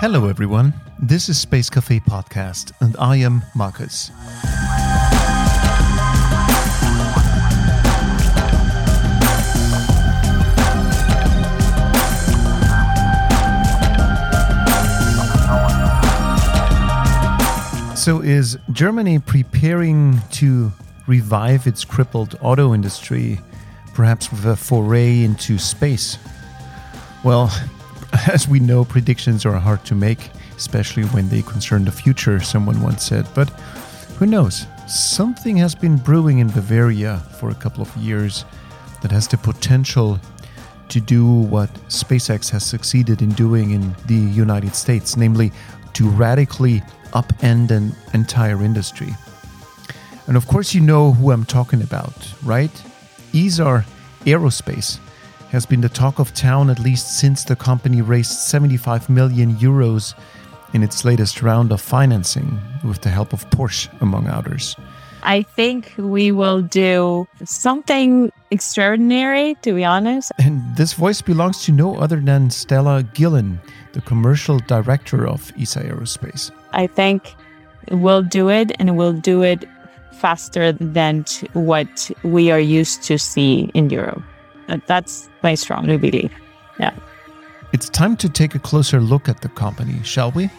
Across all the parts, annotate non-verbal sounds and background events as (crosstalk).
Hello, everyone. This is Space Cafe Podcast, and I am Marcus. So, is Germany preparing to revive its crippled auto industry, perhaps with a foray into space? Well, (laughs) as we know, predictions are hard to make, especially when they concern the future, someone once said. But who knows? Something has been brewing in Bavaria for a couple of years that has the potential to do what SpaceX has succeeded in doing in the United States, namely to radically upend an entire industry. And of course, you know who I'm talking about, right? Isar Aerospace has been the talk of town at least since the company raised 75 million euros in its latest round of financing with the help of Porsche, among others. I think we will do something extraordinary, to be honest. And this voice belongs to no other than Stella Guillen, the commercial director of Isar Aerospace. I think we'll do it and we'll do it faster than what we are used to see in Europe. That's my strong belief. Yeah. It's time to take a closer look at the company, shall we?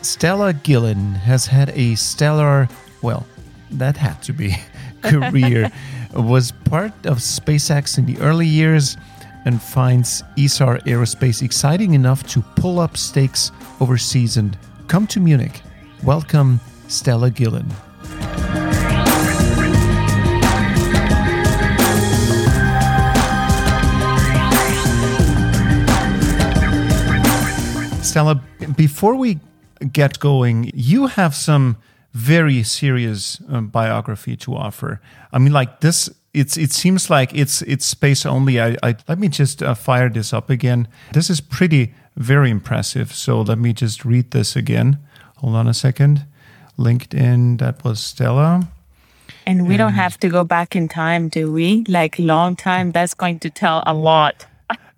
Stella Guillen has had a stellar, well, that had to be, (laughs) career. (laughs) was part of SpaceX in the early years and finds Isar Aerospace exciting enough to pull up stakes overseas and come to Munich. Welcome, Stella Guillen. Stella, before we get going, you have some very serious um, biography to offer. I mean, like this, it's it seems like it's it's space only. I, I let me just uh, fire this up again. This is pretty very impressive. So let me just read this again. Hold on a second. LinkedIn. That was Stella. And we and don't have to go back in time, do we? Like long time. That's going to tell a lot.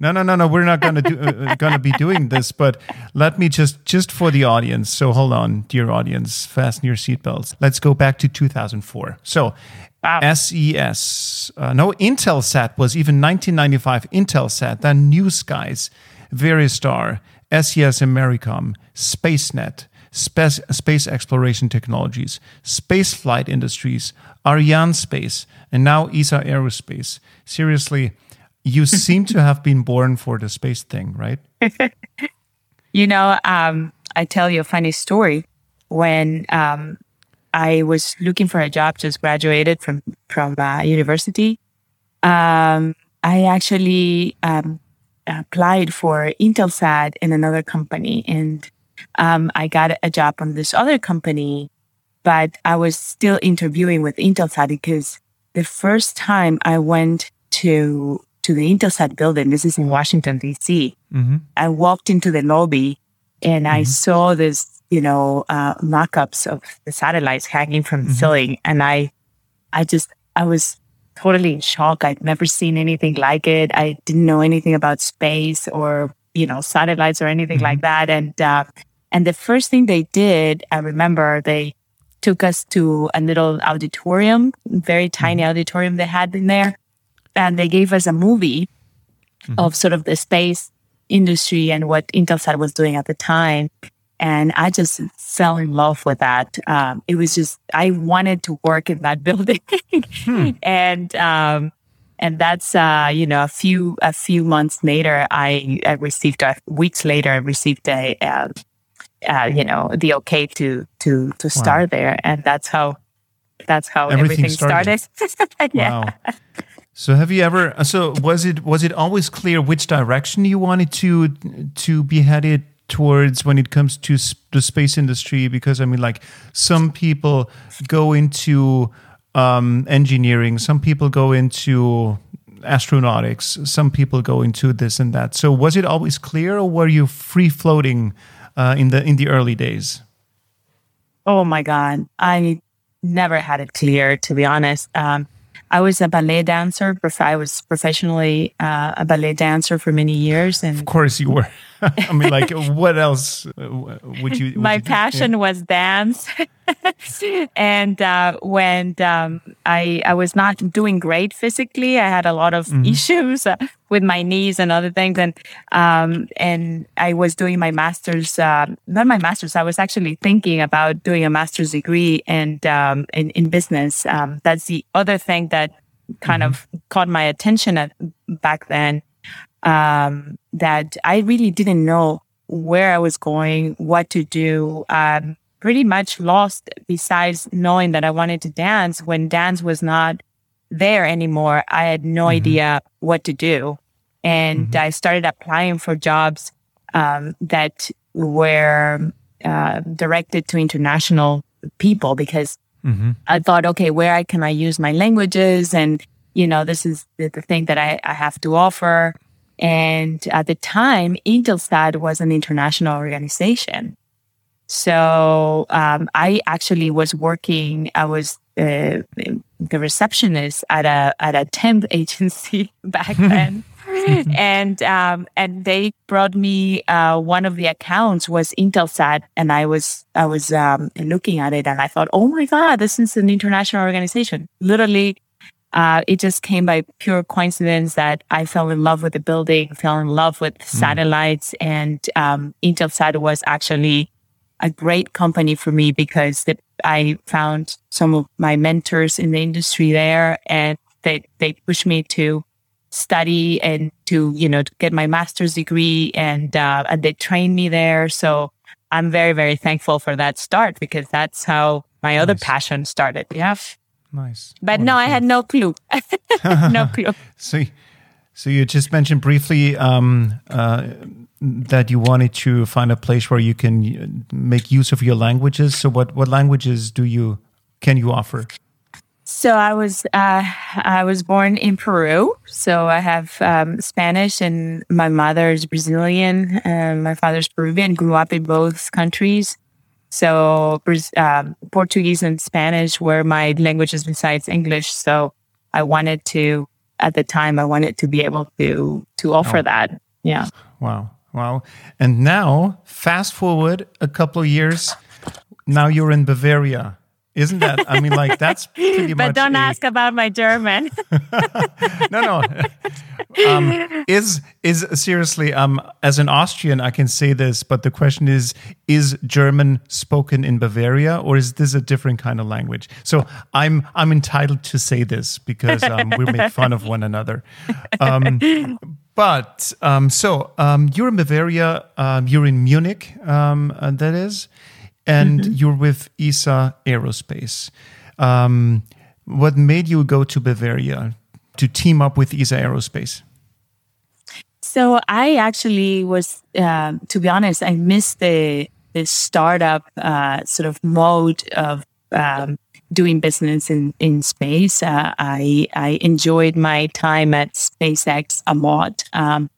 No, no, no, no. We're not going to do, uh, uh going to be doing this. But let me just, just for the audience. So hold on, dear audience, fasten your seatbelts. Let's go back to 2004. So wow. SES, uh, no, Intelsat was even 1995. Intelsat, then New Skies, Veristar, SES Americom, SpaceNet, Space, Space Exploration Technologies, Space Flight Industries, Arianespace, and now Isar Aerospace. Seriously, you seem to have been born for the space thing, right? (laughs) you know, um, I tell you a funny story. When um, I was looking for a job, just graduated from from uh, university, um, I actually um, applied for Intelsat in another company, and um, I got a job on this other company. But I was still interviewing with Intelsat because the first time I went to to the Intelsat building. This is in Washington, D.C. Mm-hmm. I walked into the lobby and mm-hmm. I saw this, you know, uh, mock-ups of the satellites hanging from the mm-hmm. ceiling. And I, I just, I was totally in shock. I'd never seen anything like it. I didn't know anything about space or, you know, satellites or anything like mm-hmm. that. And, uh, and the first thing they did, I remember they took us to a little auditorium, very tiny mm-hmm. auditorium they had in there and they gave us a movie mm-hmm. of sort of the space industry and what Intelsat was doing at the time. And I just fell in love with that. Um, it was just I wanted to work in that (laughs) building, hmm. and um, and that's uh, you know a few a few months later, I, I received uh, weeks later I received a uh, uh, you know the okay to to to start wow. there, and that's how that's how everything, everything started. started. (laughs) yeah. Wow. So have you ever? So was it was it always clear which direction you wanted to to be headed towards when it comes to the space industry? Because I mean, like some people go into um, engineering, some people go into astronautics, some people go into this and that. So was it always clear, or were you free floating uh, in the in the early days? Oh my God, I never had it clear to be honest. Um, I was a ballet dancer. I was professionally uh, a ballet dancer for many years, and of course you were. (laughs) I mean, like, what else uh, would you? Would My you passion yeah. was dance, (laughs) and uh, when um, I I was not doing great physically, I had a lot of Mm-hmm. issues uh, with my knees and other things, and um, and I was doing my master's, uh, not my master's. I was actually thinking about doing a master's degree and um, in in business. Um, that's the other thing that kind of caught my attention at, back then um, that I really didn't know where I was going, what to do. Um, pretty much lost besides knowing that I wanted to dance when dance was not there anymore. I had no idea what to do. And I started applying for jobs um, that were uh, directed to international people because Mhm. I thought, okay, where can I use my languages? And, you know, this is the, the thing that I, I have to offer. And at the time, Intelsat was an international organization. So um, I actually was working, I was uh, the receptionist at a, at a temp (laughs) agency back (laughs) then. and um, and they brought me uh, one of the accounts was Intelsat, and I was I was um, looking at it, and I thought, oh my god, this is an international organization. Literally, uh, it just came by pure coincidence that I fell in love with the building, fell in love with satellites, and um, Intelsat was actually a great company for me because the, I found some of my mentors in the industry there, and they they pushed me to study and to you know to get my master's degree and uh, and they trained me there. So i'm very very thankful for that start because that's how my other passion started. Yeah Nice. but no i had no clue (laughs) no (laughs) clue So, so you just mentioned briefly um, uh, that you wanted to find a place where you can uh, make use of your languages. So, what what languages do you can you offer? So I was uh, I was born in Peru. So I have um, Spanish, and my mother is Brazilian, and my father's Peruvian. Grew up in both countries. So um, Portuguese and Spanish were my languages besides English. So I wanted to, at the time, I wanted to be able to to offer that. Yeah. Wow, wow! And now, fast forward a couple of years, now you're in Bavaria. Isn't that? I mean, like that's (laughs) pretty But much. But don't a- ask about my German. (laughs) (laughs) no, no. um, is is seriously? Um, as an Austrian, I can say this, but the question is: Is German spoken in Bavaria, or is this a different kind of language? So I'm I'm entitled to say this because um, we make fun of one another. Um, but um, so um, you're in Bavaria. Um, you're in Munich. Um, uh, that is, and you're with Isar Aerospace. Um, what made you go to Bavaria to team up with Isar Aerospace? So I actually was, um, to be honest, I missed the the startup uh, sort of mode of um, doing business in in space. Uh, I I enjoyed my time at SpaceX a lot. Um,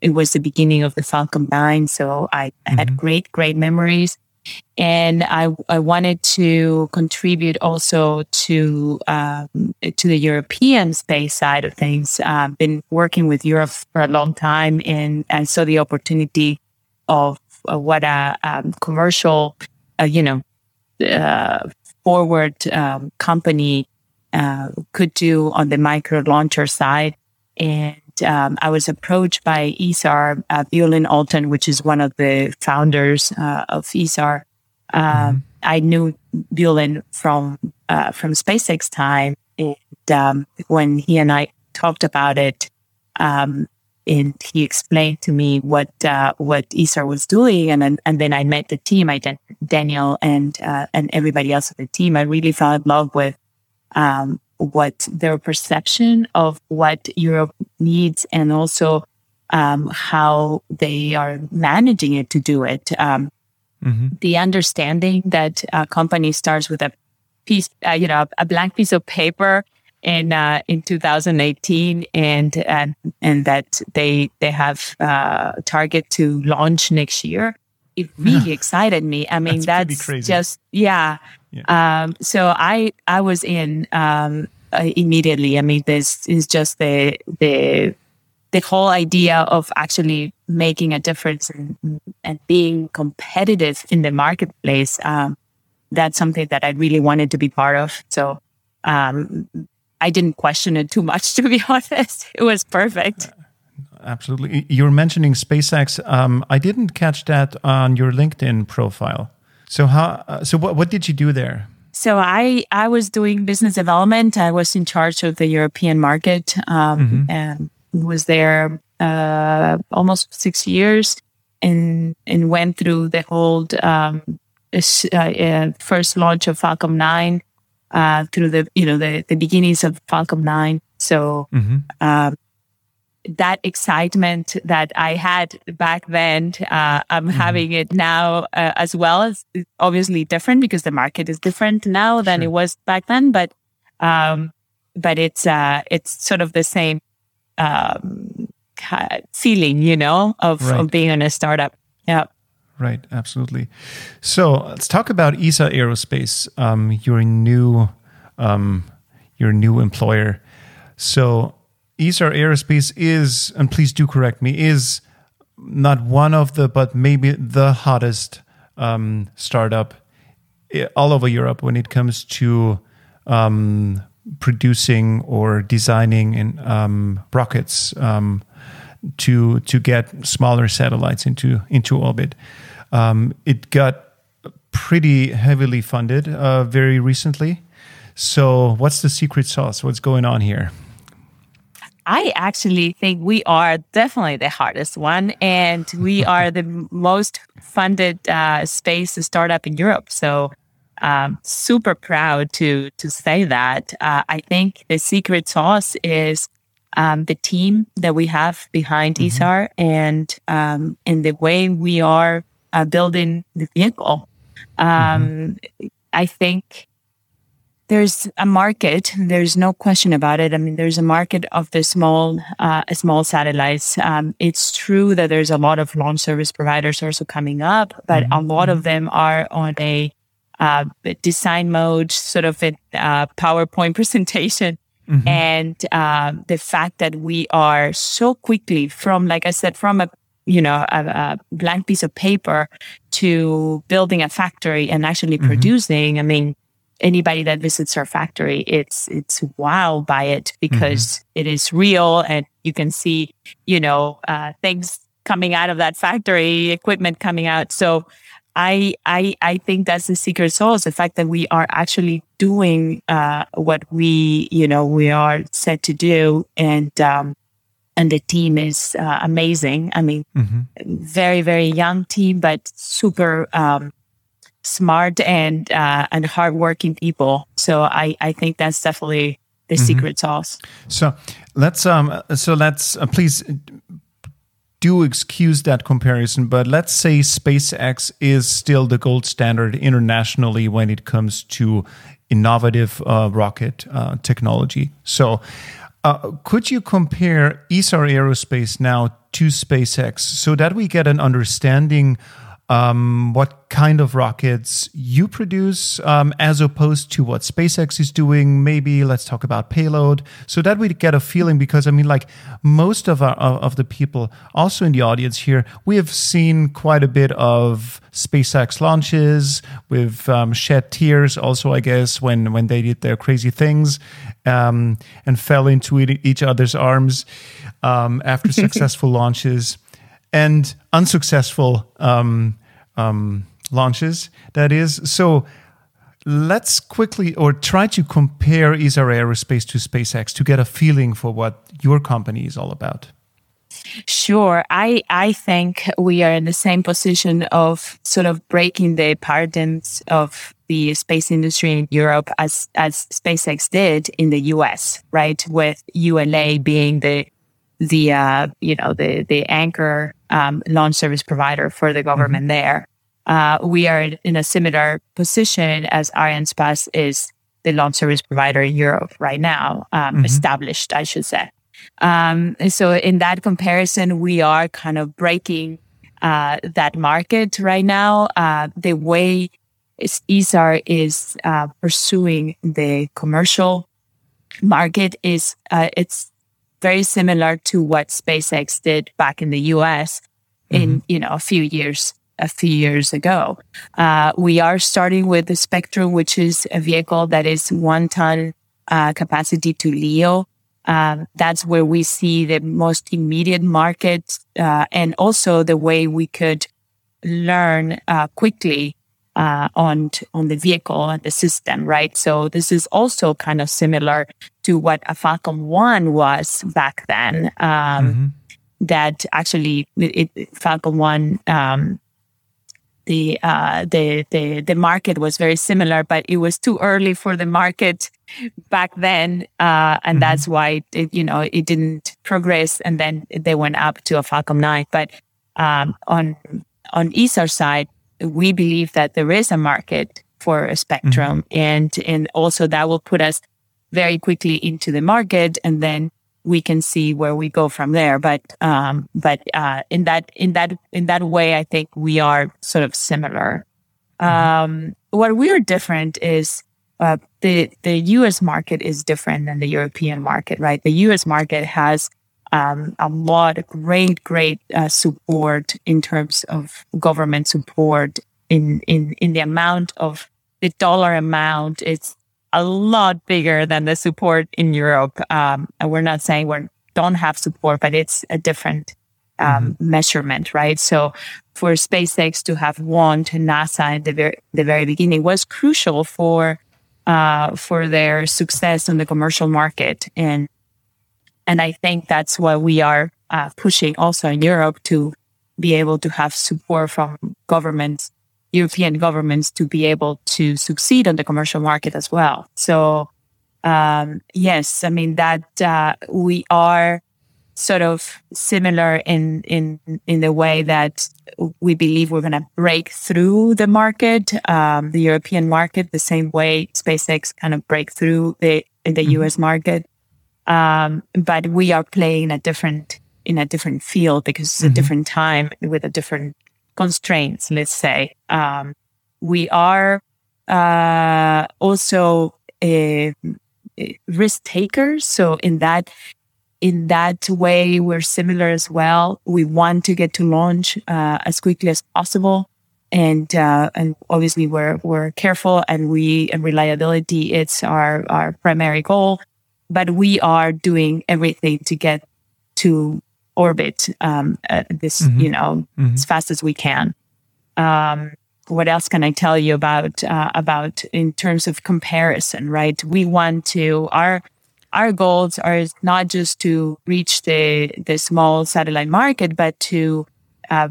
it was the beginning of the Falcon 9, so I, I had great great memories. And I, I wanted to contribute also to um, to the European space side of things. I've been working with Europe for a long time, and I saw the opportunity of uh, what a um, commercial, uh, you know, uh, forward um, company uh, could do on the micro launcher side. And um, I was approached by Isar, uh, Bulent Altan, which is one of the founders uh, of Isar. Um, I knew Violin from uh, from SpaceX time, and um, when he and I talked about it, um, and he explained to me what uh, what Isar was doing, and then- and then I met the team, I Dan- Daniel and uh, and everybody else on the team. I really fell in love with um, what their perception of what Europe needs, and also um, how they are managing it to do it. Um, The understanding that a company starts with a piece, uh, you know, a blank piece of paper in uh, in 2018, and and and that they they have uh, a target to launch next year. It really excited me. I mean, That's that's, crazy. just yeah. Yeah. Um, so I I was in um, uh, immediately. I mean, this is just the the the whole idea of actually making a difference and, and being competitive in the marketplace. Um, that's something that I really wanted to be part of. So um, I didn't question it too much, (laughs) to be honest. It was perfect. Absolutely. You're mentioning SpaceX. Um, I didn't catch that on your LinkedIn profile. So how? Uh, so what? What did you do there? So I I was doing business development. I was in charge of the European market um, mm-hmm. and was there uh, almost six years and and went through the whole um, uh, uh, first launch of Falcon 9 uh, through the you know the the beginnings of Falcon 9. So mm-hmm. um, that excitement that I had back then, uh, I'm mm-hmm. having it now uh, as well. It's obviously different because the market is different now than sure. it was back then, but um, but it's uh, it's sort of the same um, feeling, you know, of, right. of being in a startup. Yeah. Right, absolutely. So let's talk about Isar Aerospace, um, your new, um, your new employer. So Isar Aerospace is, and please do correct me, is not one of the, but maybe the hottest um, startup all over Europe when it comes to um, producing or designing in, um, rockets um, to to get smaller satellites into into orbit. Um, it got pretty heavily funded uh, very recently. So, what's the secret sauce? What's going on here? I actually think we are definitely the hardest one, and we are the most funded uh, space startup in Europe. So, um, super proud to to say that. Uh, I think the secret sauce is um, the team that we have behind mm-hmm. Isar and um, and the way we are uh, building the vehicle. Um, mm-hmm. I think there's a market. There's no question about it. I mean, there's a market of the small, uh, small satellites. Um, it's true that there's a lot of launch service providers also coming up, but mm-hmm. a lot of them are on a uh, design mode, sort of a uh, PowerPoint (laughs) presentation. Mm-hmm. And uh, the fact that we are so quickly from, like I said, from a you know, a, a, blank piece of paper to building a factory and actually mm-hmm. producing. I mean, anybody that visits our factory, it's it's wow by it because mm-hmm. it is real and you can see, you know, uh, things coming out of that factory, equipment coming out. So I I I think that's the secret sauce, the fact that we are actually doing uh, what we you know we are set to do, and um, and the team is uh, amazing. I mean, mm-hmm. very very young team, but super um, smart and uh, and hardworking people. So I I think that's definitely the mm-hmm. secret sauce. So let's um so let's uh, please do excuse that comparison, but let's say SpaceX is still the gold standard internationally when it comes to innovative uh, rocket uh, technology. So uh, could you compare Isar Aerospace now to SpaceX so that we get an understanding um, what kind of rockets you produce um, as opposed to what SpaceX is doing. Maybe let's talk about payload so that we get a feeling because I mean, like most of our of the people also in the audience here, we have seen quite a bit of SpaceX launches. We've um, shed tears also, I guess, when when they did their crazy things um, and fell into each other's arms um, after (laughs) successful launches and unsuccessful um, um, launches. That is so. Let's quickly or try to compare Isar Aerospace to SpaceX to get a feeling for what your company is all about. Sure. I, I think we are in the same position of sort of breaking the paradigms of the space industry in Europe as, as SpaceX did in the US, right? With ULA being the, the, uh, you know, the, the anchor, um, launch service provider for the government mm-hmm. there uh, we are in a similar position as Arianespace is the launch service provider in Europe right now, um, mm-hmm. established, I should say. Um, so in that comparison, we are kind of breaking uh, that market right now. Uh, the way Isar is uh, pursuing the commercial market is uh, it's very similar to what SpaceX did back in the US in mm-hmm. you know a few years a few years ago. Uh, we are starting with the Spectrum, which is a vehicle that is one ton uh, capacity to LEO. Um, that's where we see the most immediate market, uh, and also the way we could learn uh, quickly uh, on on the vehicle and the system, right? So this is also kind of similar to what a Falcon One was back then. Um, mm-hmm. That actually, it, Falcon One, um, the uh, the the the market was very similar, but it was too early for the market back then, uh, and mm-hmm. that's why it, you know it didn't progress, and then they went up to a Falcon Nine. But um, on on Isar side, we believe that there is a market for a spectrum, mm-hmm. and and also that will put us very quickly into the market, and then we can see where we go from there. But um, but uh, in that in that in that way, I think we are sort of similar. Mm-hmm. Um, what we are different is uh, the the U.S. market is different than the European market, right? The U.S. market has um, a lot of great, great uh, support in terms of government support in, in, in the amount of the dollar amount. It's a lot bigger than the support in Europe. Um, and we're not saying we don't have support, but it's a different um, mm-hmm. measurement, right? So for SpaceX to have won to NASA in the very, the very beginning was crucial for uh, for their success in the commercial market. And and I think that's why we are uh, pushing also in Europe to be able to have support from governments, European governments to be able to succeed on the commercial market as well. So, um, yes, I mean that uh, we are sort of similar in in in the way that we believe we're going to break through the market, um, the European market, the same way SpaceX kind of break through the in the mm-hmm. U.S. market. Um, but we are playing a different in a different field because it's mm-hmm. a different time with a different constraints. Let's say um, we are uh, also a, a risk takers. So in that in that way, we're similar as well. We want to get to launch uh, as quickly as possible. And uh, and obviously we're we're careful and we and reliability it's our our primary goal but we are doing everything to get to orbit um, this, mm-hmm. you know, mm-hmm. as fast as we can. Um, what else can I tell you about uh, about in terms of comparison? Right, we want to our our goals are not just to reach the the small satellite market, but to uh,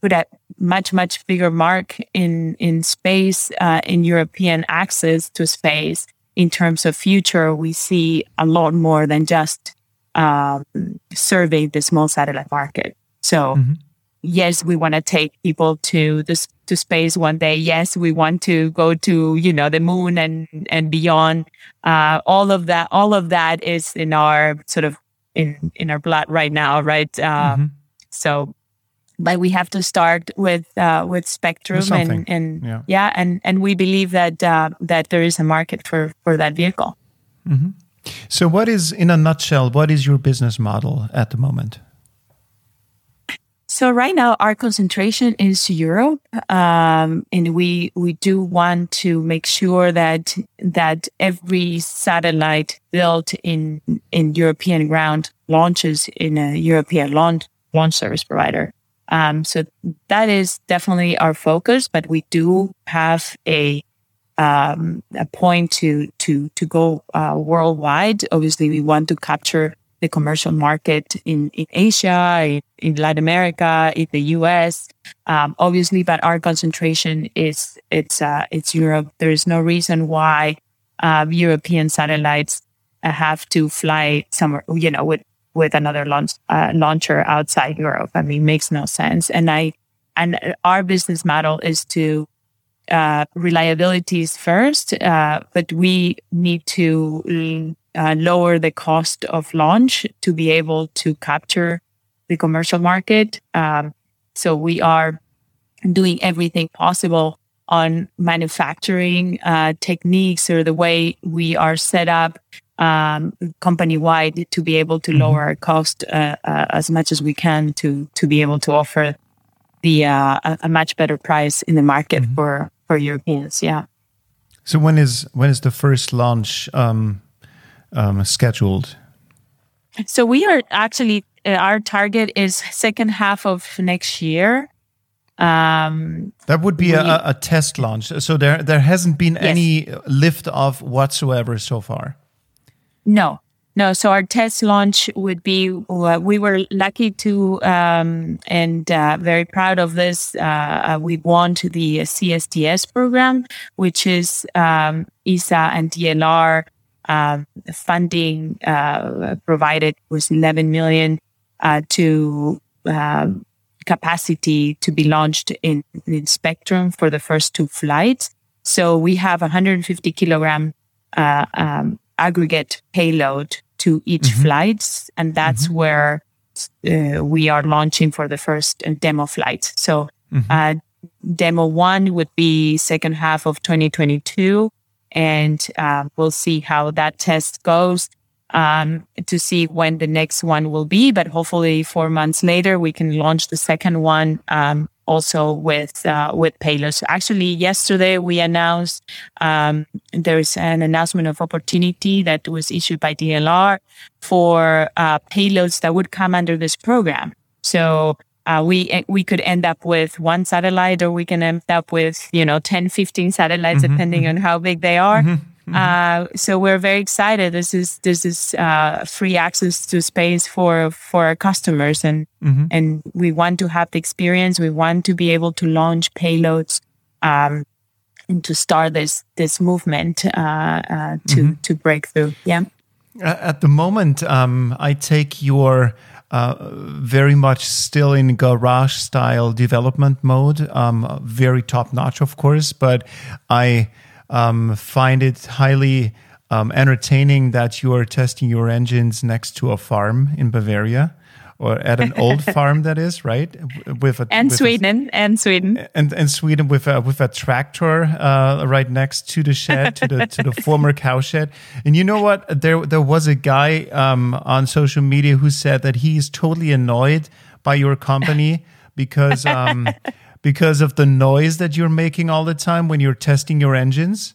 put a much much bigger mark in in space uh, in European access to space in terms of future, we see a lot more than just um, survey the small satellite market. So, mm-hmm. yes, we want to take people to this to space one day. Yes, we want to go to you know the moon and and beyond. Uh, all of that, all of that is in our sort of in in our blood right now, right? Uh, mm-hmm. So but we have to start with uh, with Spectrum and, and yeah. yeah. and and we believe that uh, that there is a market for for that vehicle. Mm-hmm. So, what is in a nutshell? What is your business model at the moment? So right now, our concentration is Europe, um, and we we do want to make sure that that every satellite built in in European ground launches in a European launch launch service provider. Um, so that is definitely our focus, but we do have a um, a point to to to go uh, worldwide. Obviously, we want to capture the commercial market in, in Asia, in, in Latin America, in the US. Um, obviously, but our concentration is it's uh, it's Europe. There is no reason why uh, European satellites have to fly somewhere, you know, with with another launch, uh, launcher outside Europe. I mean, makes no sense. And I, and our business model is to uh, reliability is first, uh, but we need to uh, lower the cost of launch to be able to capture the commercial market. Um, so we are doing everything possible on manufacturing uh, techniques or the way we are set up um, company wide to be able to lower our cost uh, uh, as much as we can to to be able to offer the uh, a, a much better price in the market for for Europeans. Yeah. So when is when is the first launch um, um, scheduled? So we are actually uh, our target is second half of next year. Um, That would be a, a test launch. So there there hasn't been any lift off whatsoever so far. No, no. So our test launch would be. Uh, we were lucky to um, and uh, very proud of this. Uh, uh, we won to the CSTS program, which is um, ESA and DLR um, funding uh, provided was 11 million uh, to um, capacity to be launched in, in Spectrum for the first two flights. So we have 150 kilogram uh, um, aggregate payload to each flight, and that's where uh, we are launching for the first uh, demo flight. So uh, demo one would be second half of 2022, and uh, we'll see how that test goes um, to see when the next one will be. But hopefully, four months later, we can launch the second one um, also with uh, with payloads. Actually, yesterday we announced um, there's an announcement of opportunity that was issued by DLR for uh, payloads that would come under this program. So uh, we we could end up with one satellite or we can end up with you know 10 15 satellites depending on how big they are Uh, so we're very excited. This is this is uh, free access to space for for our customers and and we want to have the experience. We want to be able to launch payloads um, and to start this this movement uh, uh, to to break through. Yeah. At the moment, um, I take your uh, very much still in garage style development mode, um, very top notch, of course, but I um, find it highly um, entertaining that you are testing your engines next to a farm in Bavaria. Or at an old (laughs) farm, that is right, with a and with a- Sweden and Sweden and and Sweden with a with a tractor uh, right next to the shed to the to the (laughs) former cow shed. And you know what? There there was a guy um, on social media who said that he is totally annoyed by your company (laughs) because um, because of the noise that you're making all the time when you're testing your engines.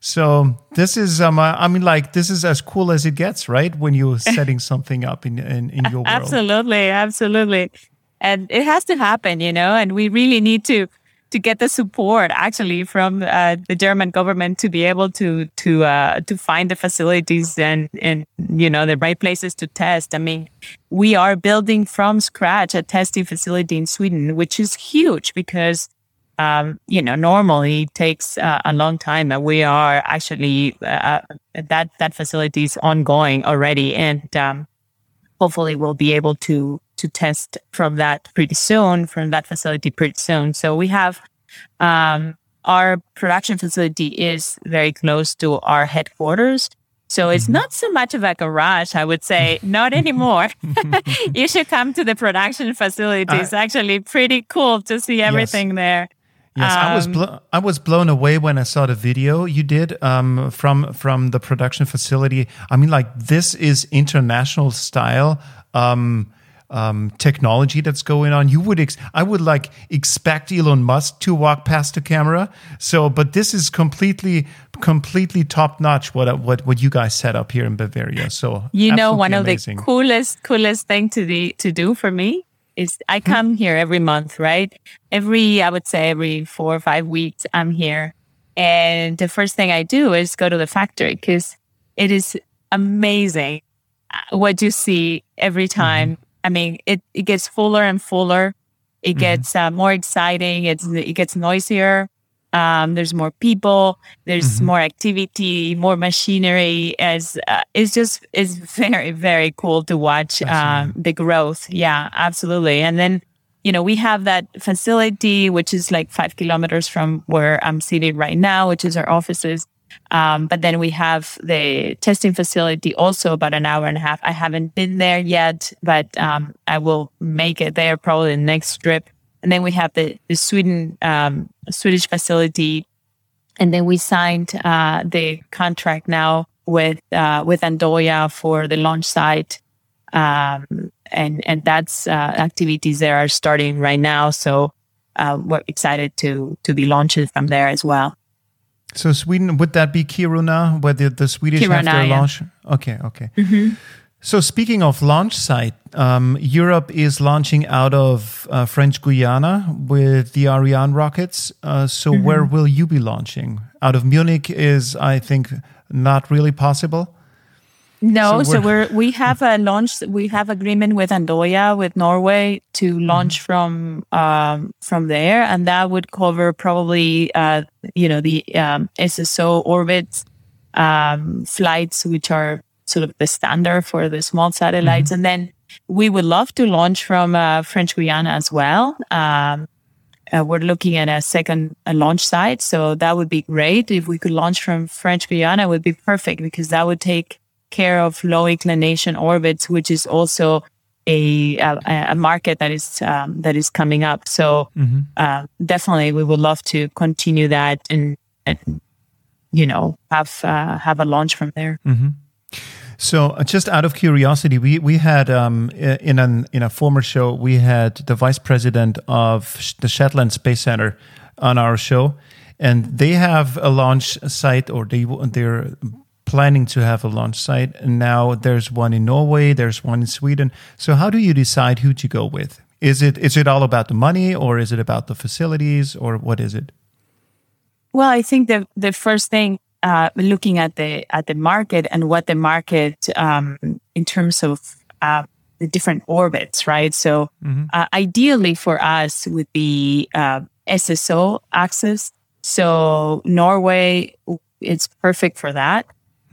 So this is um I mean like this is as cool as it gets, right? When you're (laughs) setting something up in in, in your world. Absolutely, absolutely. And it has to happen, you know, and we really need to to get the support actually from uh, the German government to be able to to uh, to find the facilities and and you know the right places to test. I mean, we are building from scratch a testing facility in Sweden, which is huge because um, you know normally it takes uh, a long time, and we are actually uh, that that facility is ongoing already, and um, hopefully we'll be able to to test from that pretty soon from that facility pretty soon. So we have um, our production facility is very close to our headquarters. So it's not so much of a garage i would say not anymore. (laughs) (laughs) You should come to the production facility. It's actually pretty cool to see everything there. Yes, I was Um, blo- I was blown away when I saw the video you did um, from from the production facility. I mean, like this is international style um, um, technology that's going on. You would ex- I would like expect Elon Musk to walk past the camera. So, but this is completely completely top notch. What what what you guys set up here in Bavaria. So you know one absolutely of amazing. the coolest coolest thing to the to do for me is i come here every month right every i would say every four or five weeks i'm here and the first thing i do is go to the factory because it is amazing uh, what you see every time i mean it, it gets fuller and fuller. It gets uh, more exciting. It's it gets noisier. Um, there's more people. There's more activity more machinery. As uh, it's just it's very very cool to watch um, the growth. Yeah absolutely. And then you know we have that facility which is like five kilometers from where i'm seated right now which is our offices um, but then we have the testing facility also about an hour and a half i haven't been there yet but um, i will make it there probably the next trip and then we have the, the Sweden um, Swedish facility, and then we signed uh, the contract now with uh, with Andoya for the launch site, um, and and that's uh, activities that are starting right now. So uh, we're excited to to be launching from there as well. So Sweden would that be Kiruna, where the, the Swedish Kiruna, have their yeah. launch? Okay, okay. So speaking of launch site, um, Europe is launching out of uh, French Guiana with the Ariane rockets. Uh, so where will you be launching? Out of Munich is, I think, not really possible. No, So so, we're- we have a launch. We have agreement with Andoya with Norway to launch from um, from there, and that would cover probably uh, you know the um, SSO orbits um, flights, which are sort of the standard for the small satellites, and then we would love to launch from uh, French Guiana as well. Um, uh, we're looking at a second a launch site, so that would be great if we could launch from French Guiana. Would be perfect because that would take care of low inclination orbits, which is also a a, a market that is um, that is coming up. So uh, definitely, we would love to continue that and, and you know have uh, have a launch from there. So, uh, just out of curiosity, we we had um, in an in a former show we had the vice president of the Shetland Space Center on our show, and they have a launch site, or they they're planning to have a launch site. And now there's one in Norway, there's one in Sweden. So, how do you decide who to go with? Is it is it all about the money, or is it about the facilities, or what is it? Well, I think the the first thing, uh, looking at the at the market and what the market um, in terms of uh, the different orbits, right? So, uh, ideally for us would be uh, SSO access. So Norway, it's perfect for that.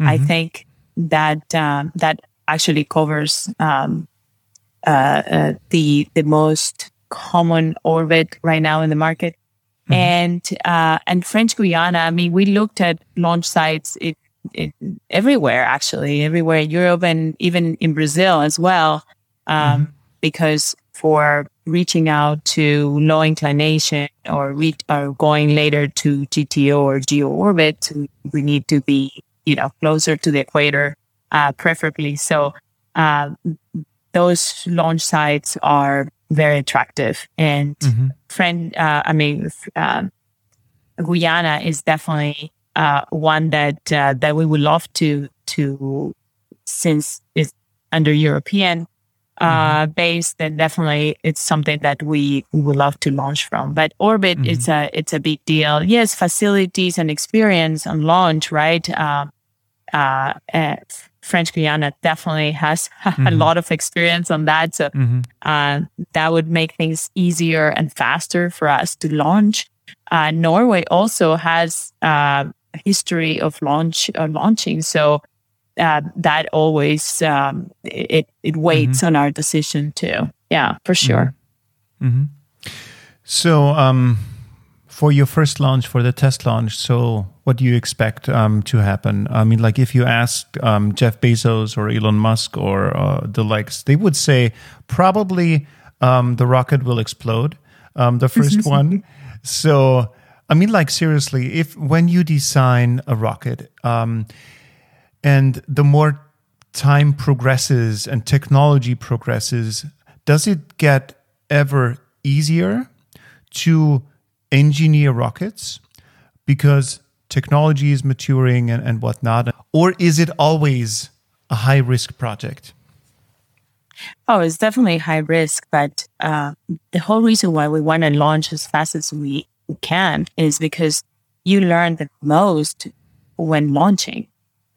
I think that um, that actually covers um, uh, uh, the the most common orbit right now in the market. And uh, and French Guiana. I mean, we looked at launch sites it, it, everywhere, actually, everywhere in Europe and even in Brazil as well, um, because for reaching out to low inclination or re- or going later to GTO or geo orbit, we need to be you know closer to the equator, uh, preferably. So uh, those launch sites are very attractive and friend uh, i mean um, guyana is definitely uh, one that uh, that we would love to to since it's under european uh, base then definitely it's something that we we would love to launch from. But orbit it's a it's a big deal. Yes facilities and experience on launch right? Um, uh, uh, French Guiana definitely has (laughs) a lot of experience on that. So uh, that would make things easier and faster for us to launch. Uh, Norway also has uh, a history of launch uh, launching, so uh, that always um, it it weighs on our decision too. Yeah, for sure. So, um, for your first launch, for the test launch, so what do you expect um, to happen? I mean, like if you asked um, Jeff Bezos or Elon Musk or uh, the likes, they would say probably um, the rocket will explode, um, the first (laughs) one. So, I mean, like seriously, if when you design a rocket, um, and the more time progresses and technology progresses, does it get ever easier to engineer rockets because technology is maturing and, and whatnot? Or is it always a high risk project? Oh, it's definitely high risk, but uh, the whole reason why we want to launch as fast as we can is because you learn the most when launching.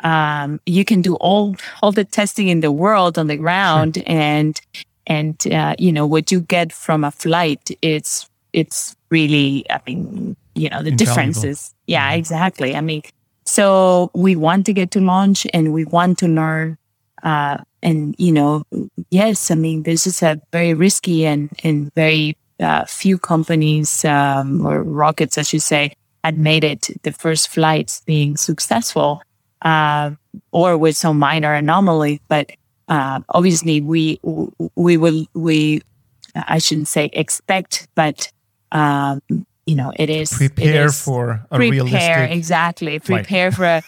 Um, you can do all all the testing in the world on the ground, and and uh, you know what you get from a flight. It's it's really, I mean, you know, the Invaluable. differences. Yeah, exactly. I mean, so we want to get to launch, and we want to learn uh, and you know, yes, I mean, this is a very risky and and very uh, few companies um, or rockets, I should say, had made it the first flights being successful, uh, or with some minor anomaly. But uh, obviously, we we will we I shouldn't say expect, but um, you know, it is Prepare is- for a prepare realistic. exactly. prepare for a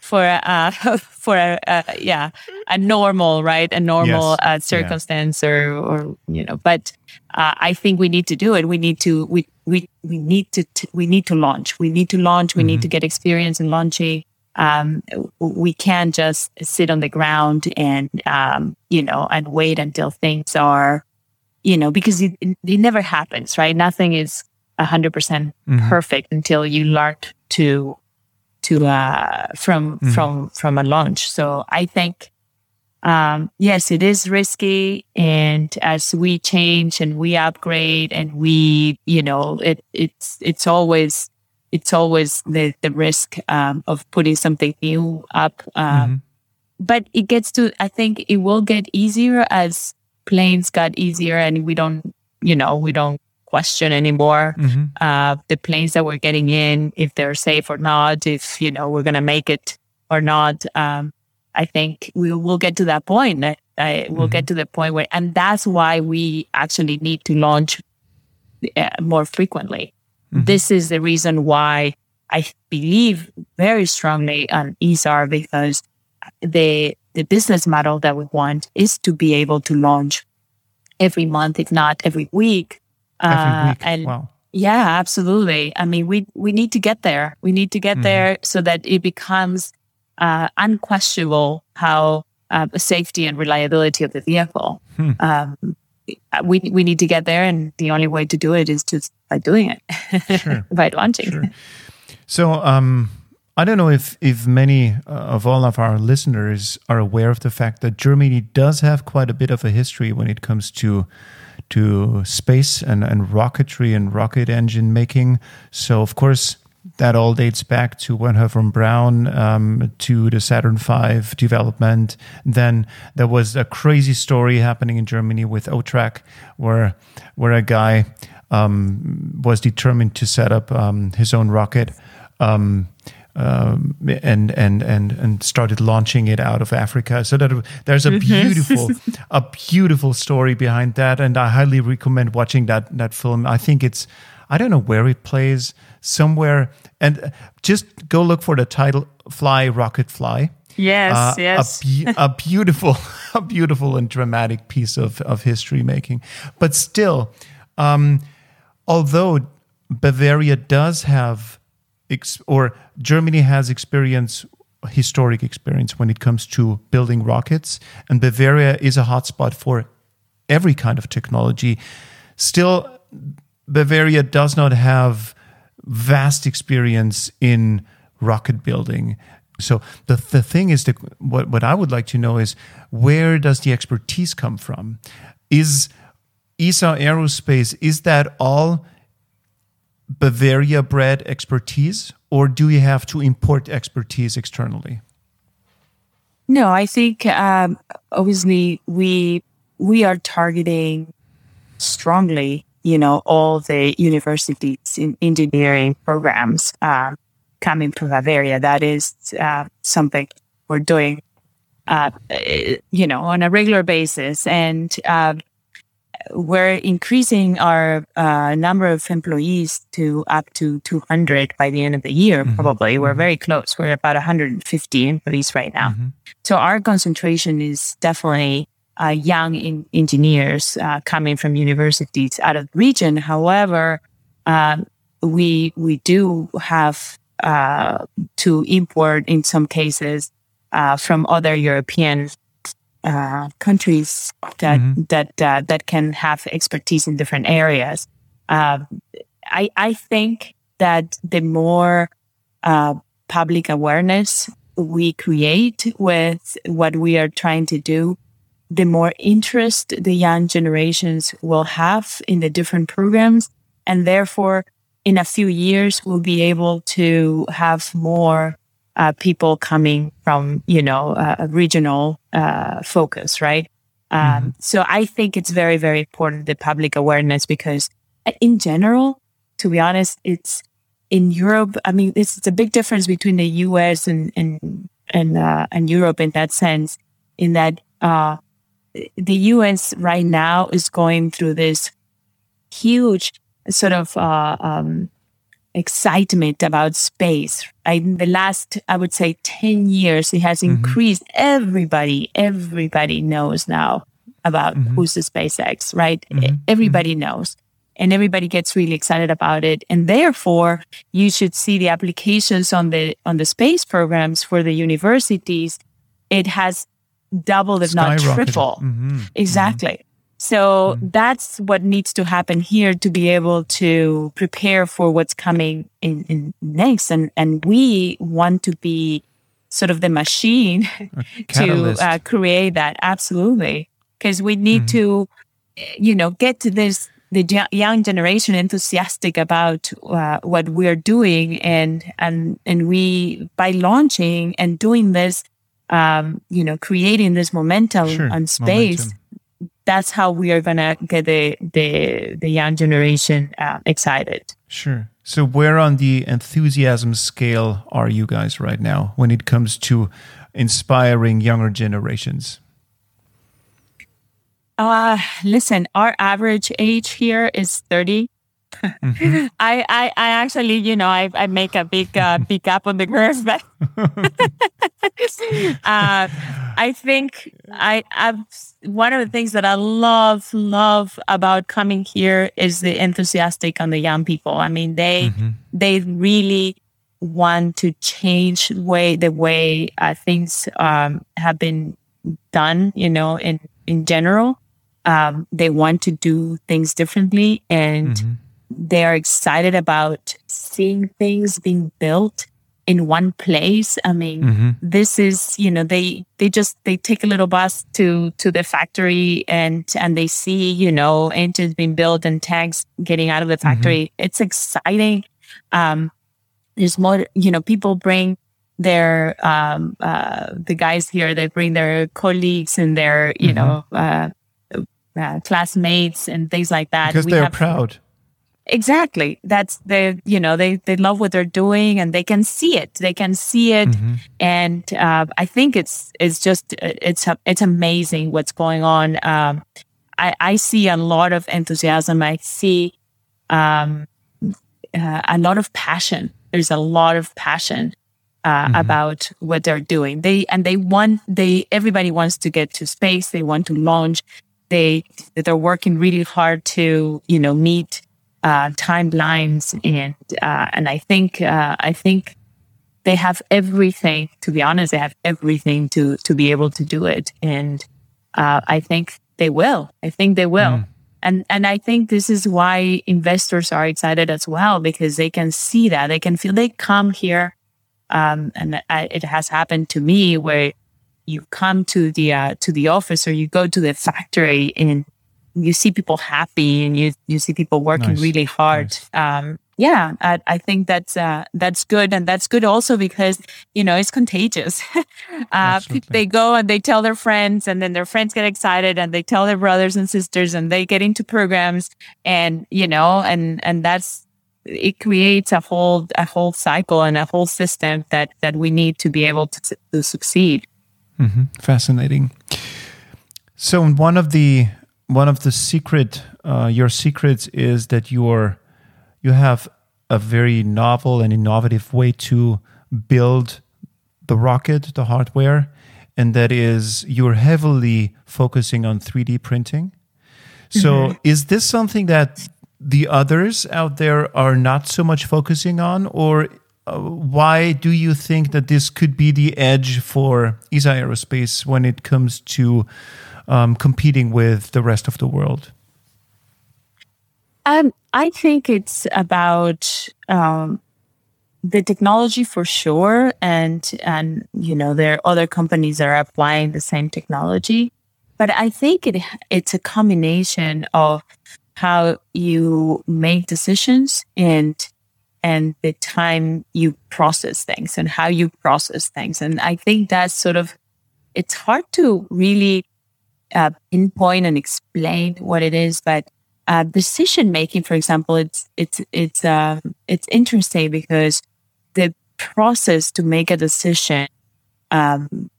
for uh (laughs) for a, uh, yeah a normal right? A normal Yes. uh, circumstance or or you know but uh, I think we need to do it. We need to we we we need to t- we need to launch. We need to launch. We need to get experience in launching um we can't just sit on the ground and um you know and wait until things are you know because it, it, never happens right? Nothing is 100% perfect until you learn to to uh from from from a launch. So i think um yes it is risky. And as we change and we upgrade and we you know it it's it's always it's always the the risk um, of putting something new up um, but it gets to i think it will get easier as planes got easier and we don't you know we don't question anymore uh, the planes that we're getting in if they're safe or not if you know we're going to make it or not um, i think we will get to that point I, I, we'll get to the point where and that's why we actually need to launch uh, more frequently this is the reason why i believe very strongly on Isar because the the business model that we want is to be able to launch every month if not every week Every Uh, week. and wow. yeah, absolutely. I mean, we we need to get there. We need to get there so that it becomes uh, unquestionable how uh, the safety and reliability of the vehicle. Um, we we need to get there, and the only way to do it is just by doing it, Sure. (laughs) by launching. So, um, I don't know if if many uh, of all of our listeners are aware of the fact that Germany does have quite a bit of a history when it comes to to space and, and rocketry and rocket engine making. So, of course, that all dates back to von Braun, um, to the Saturn V development. Then there was a crazy story happening in Germany with OTRAG, where where a guy um, was determined to set up um, his own rocket. Um, um, and and and and started launching it out of Africa. So that there's a beautiful a beautiful story behind that, and I highly recommend watching that that film. I think it's I don't know where it plays somewhere, and just go look for the title "Fly Rocket Fly." Yes, Uh, yes. A, be- a beautiful, (laughs) a beautiful and dramatic piece of, of history making. But still, um, although Bavaria does have, ex- or Germany has experience, historic experience when it comes to building rockets, and Bavaria is a hotspot for every kind of technology, still, Bavaria does not have vast experience in rocket building. So the the thing is that what what I would like to know is where does the expertise come from? Is Isar Aerospace is that all Bavaria bred expertise, or do you have to import expertise externally? No, I think um, obviously we we are targeting strongly, you know, all the universities in engineering programs um, coming from Bavaria. That is uh, something we're doing, uh, you know, on a regular basis, and uh, we're increasing our uh, number of employees to up to 200 by the end of the year. Probably, we're very close. We're about 150 employees right now. So our concentration is definitely uh, young in engineers uh, coming from universities out of the region. However, um, we we do have uh, to import in some cases uh, from other European uh, countries that that uh, that can have expertise in different areas. Um I I think that the more uh, public awareness we create with what we are trying to do, the more interest the young generations will have in the different programs. And therefore, in a few years, we'll be able to have more uh, people coming from, you know, uh, a regional uh, focus, right? Um, So I think it's very, very important, the public awareness, because uh, in general, to be honest, it's in Europe, I mean, it's, it's a big difference between the U.S. and and and uh, and Europe in that sense. In that uh, the U.S. right now is going through this huge sort of uh, um, excitement about space. In the last, I would say, 10 years, it has Mm-hmm. increased. Everybody, everybody knows now about Mm-hmm. who's the SpaceX, right? Everybody knows. And everybody gets really excited about it. And therefore, you should see the applications on the on the space programs for the universities. It has doubled, if not triple. Mhm. Exactly. So that's what needs to happen here to be able to prepare for what's coming in, in next. And, and we want to be sort of the machine (laughs) to uh, create that. Absolutely. Because we need to, you know, get to this, the yo- young generation enthusiastic about uh, what we're doing. And, and, and we, by launching and doing this, um, you know, creating this momentum Sure, on space, momentum. that's how we are gonna get the the the young generation uh, excited. Sure. So, where on the enthusiasm scale are you guys right now when it comes to inspiring younger generations? Uh listen, our average age here is 30. Mm-hmm. (laughs) I, I I actually, you know, I, I make a big uh, (laughs) big gap on the curve, but (laughs) uh, I think I I've one of the things that I love love about coming here is the enthusiastic on the young people. I mean, they they really want to change the way the way uh, things um, have been done. You know, in in general, um, they want to do things differently, and they are excited about seeing things being built in one place. I mean, this is you know they they just they take a little bus to to the factory and and they see you know engines being built and tanks getting out of the factory. It's exciting. Um, there's more you know people bring their um uh the guys here they bring their colleagues and their you know uh, uh classmates and things like that Because We they're have- proud. Exactly. That's the you know they they love what they're doing and they can see it. They can see it. And uh, i think it's it's just it's it's amazing what's going on. Um i i see a lot of enthusiasm. I see um uh, a lot of passion. There's a lot of passion uh, about what they're doing. They and they want they everybody wants to get to space. They want to launch. They they're working really hard to you know meet uh, timelines and uh, and I think uh, I think they have everything. To be honest, they have everything to to be able to do it, and uh, I think they will. I think they will. And and I think this is why investors are excited as well because they can see that they can feel they come here, um, and I, it has happened to me where you come to the uh, to the office or you go to the factory and you see people happy and you you see people working Nice. really hard. Nice. Um, yeah, I, I think that's uh, that's good, and that's good also because you know it's contagious. (laughs) uh, they go and they tell their friends, and then their friends get excited, and they tell their brothers and sisters, and they get into programs, and you know, and and that's it creates a whole a whole cycle and a whole system that that we need to be able to, to succeed. Fascinating. So one of the one of the secret uh, your secrets is that you're you have a very novel and innovative way to build the rocket, the hardware, and that is you're heavily focusing on 3D printing. So is this something that the others out there are not so much focusing on or uh, why do you think that this could be the edge for Isar Aerospace when it comes to um, competing with the rest of the world? Um, I think it's about um, the technology for sure, and and you know there are other companies that are applying the same technology, but I think it it's a combination of how you make decisions and and the time you process things and how you process things, and I think that's sort of it's hard to really uh, pinpoint and explain what it is, but uh, decision making, for example, it's it's it's um, it's interesting because the process to make a decision um,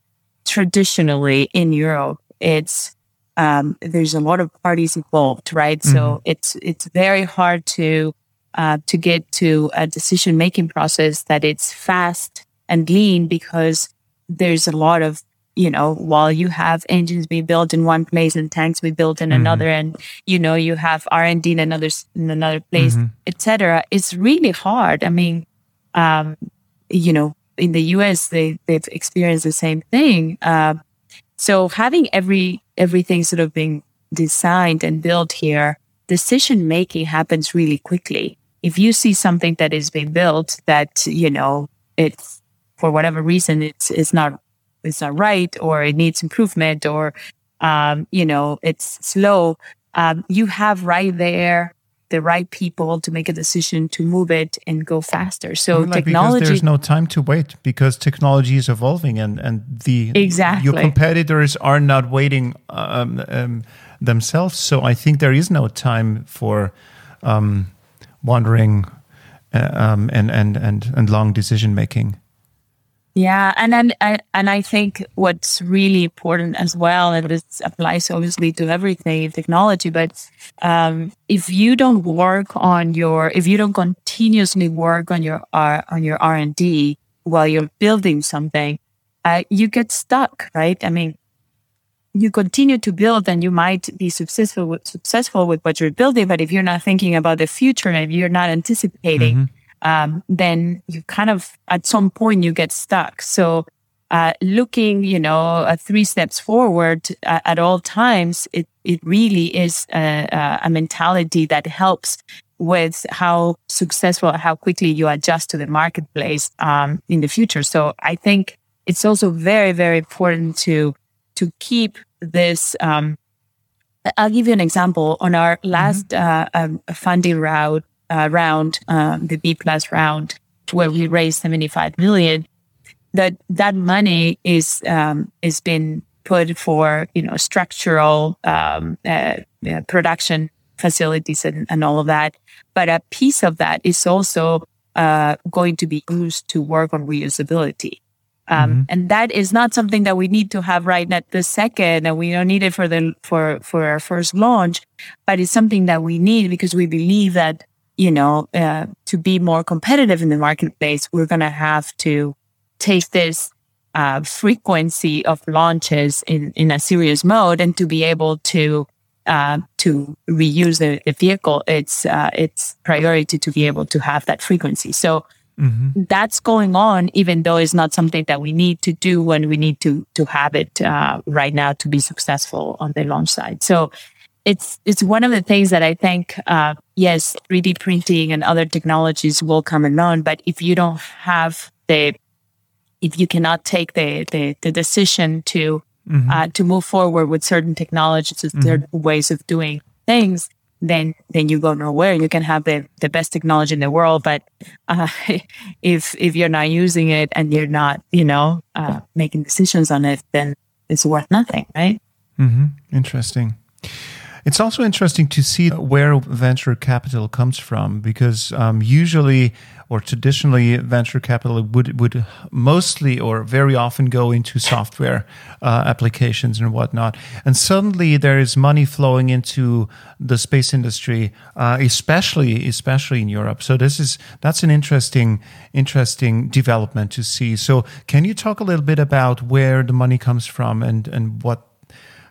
traditionally in Europe, it's um, there's a lot of parties involved, right? So it's it's very hard to uh, to get to a decision making process that it's fast and lean because there's a lot of you know while you have engines being built in one place and tanks being built in mm-hmm. another. And you know you have r&d in another in another place mm-hmm. etc it's really hard. I mean um, you know in the us they they've experienced the same thing. Uh, so having every everything sort of being designed and built here decision making happens really quickly. If you see something that is being built that you know it's for whatever reason it's it's not it's not right or it needs improvement or um, you know it's slow um, you have right there the right people to make a decision to move it and go faster. So like technology because there's no time to wait because technology is evolving and and the exactly. your competitors are not waiting um, um themselves. So i think there is no time for um, wandering uh, um, and, and, and, and long decision making. Yeah, and then I, and I think what's really important as well, and this applies obviously to everything technology, but um, if you don't work on your, if you don't continuously work on your uh, on your R and D while you're building something, uh, you get stuck, right? I mean, you continue to build and you might be successful with, successful with what you're building. But if you're not thinking about the future and you're not anticipating, mm-hmm. Um, then you kind of, at some point, you get stuck. So, uh, looking, you know, uh, three steps forward uh, at all times, it, it really is a, a mentality that helps with how successful, how quickly you adjust to the marketplace um, in the future. So I think it's also very, very important to to keep this. Um, I'll give you an example. On our last mm-hmm. uh, um, funding round, uh, round um, the B plus round, where we raised 75 million, that that money is um, is been put for you know structural um, uh, production facilities and, and all of that. But a piece of that is also uh, going to be used to work on reusability. Um, mm-hmm. And that is not something that we need to have right at the second, and we don't need it for the for for our first launch, but it's something that we need because we believe that you know uh, to be more competitive in the marketplace, we're going to have to take this uh, frequency of launches in in a serious mode, and to be able to uh, to reuse the, the vehicle, it's uh, it's priority to be able to have that frequency. So Mm-hmm. That's going on, even though it's not something that we need to do when we need to to have it uh, right now to be successful on the launch side. So it's it's one of the things that I think. Yes, 3D printing and other technologies will come along, but if you don't have the, if you cannot take the the, the decision to mm-hmm. uh, to move forward with certain technologies, mm-hmm. certain ways of doing things, then then you go nowhere. You can have the, the best technology in the world, but uh, (laughs) if if you're not using it and you're not, you know, uh, making decisions on it, then it's worth nothing, right? Mm-hmm. Interesting. It's also interesting to see where venture capital comes from because um, usually or traditionally venture capital would would mostly or very often go into software uh, applications and whatnot, and suddenly there is money flowing into the space industry, uh, especially especially in Europe. So this is that's an interesting interesting development to see. So can you talk a little bit about where the money comes from and and what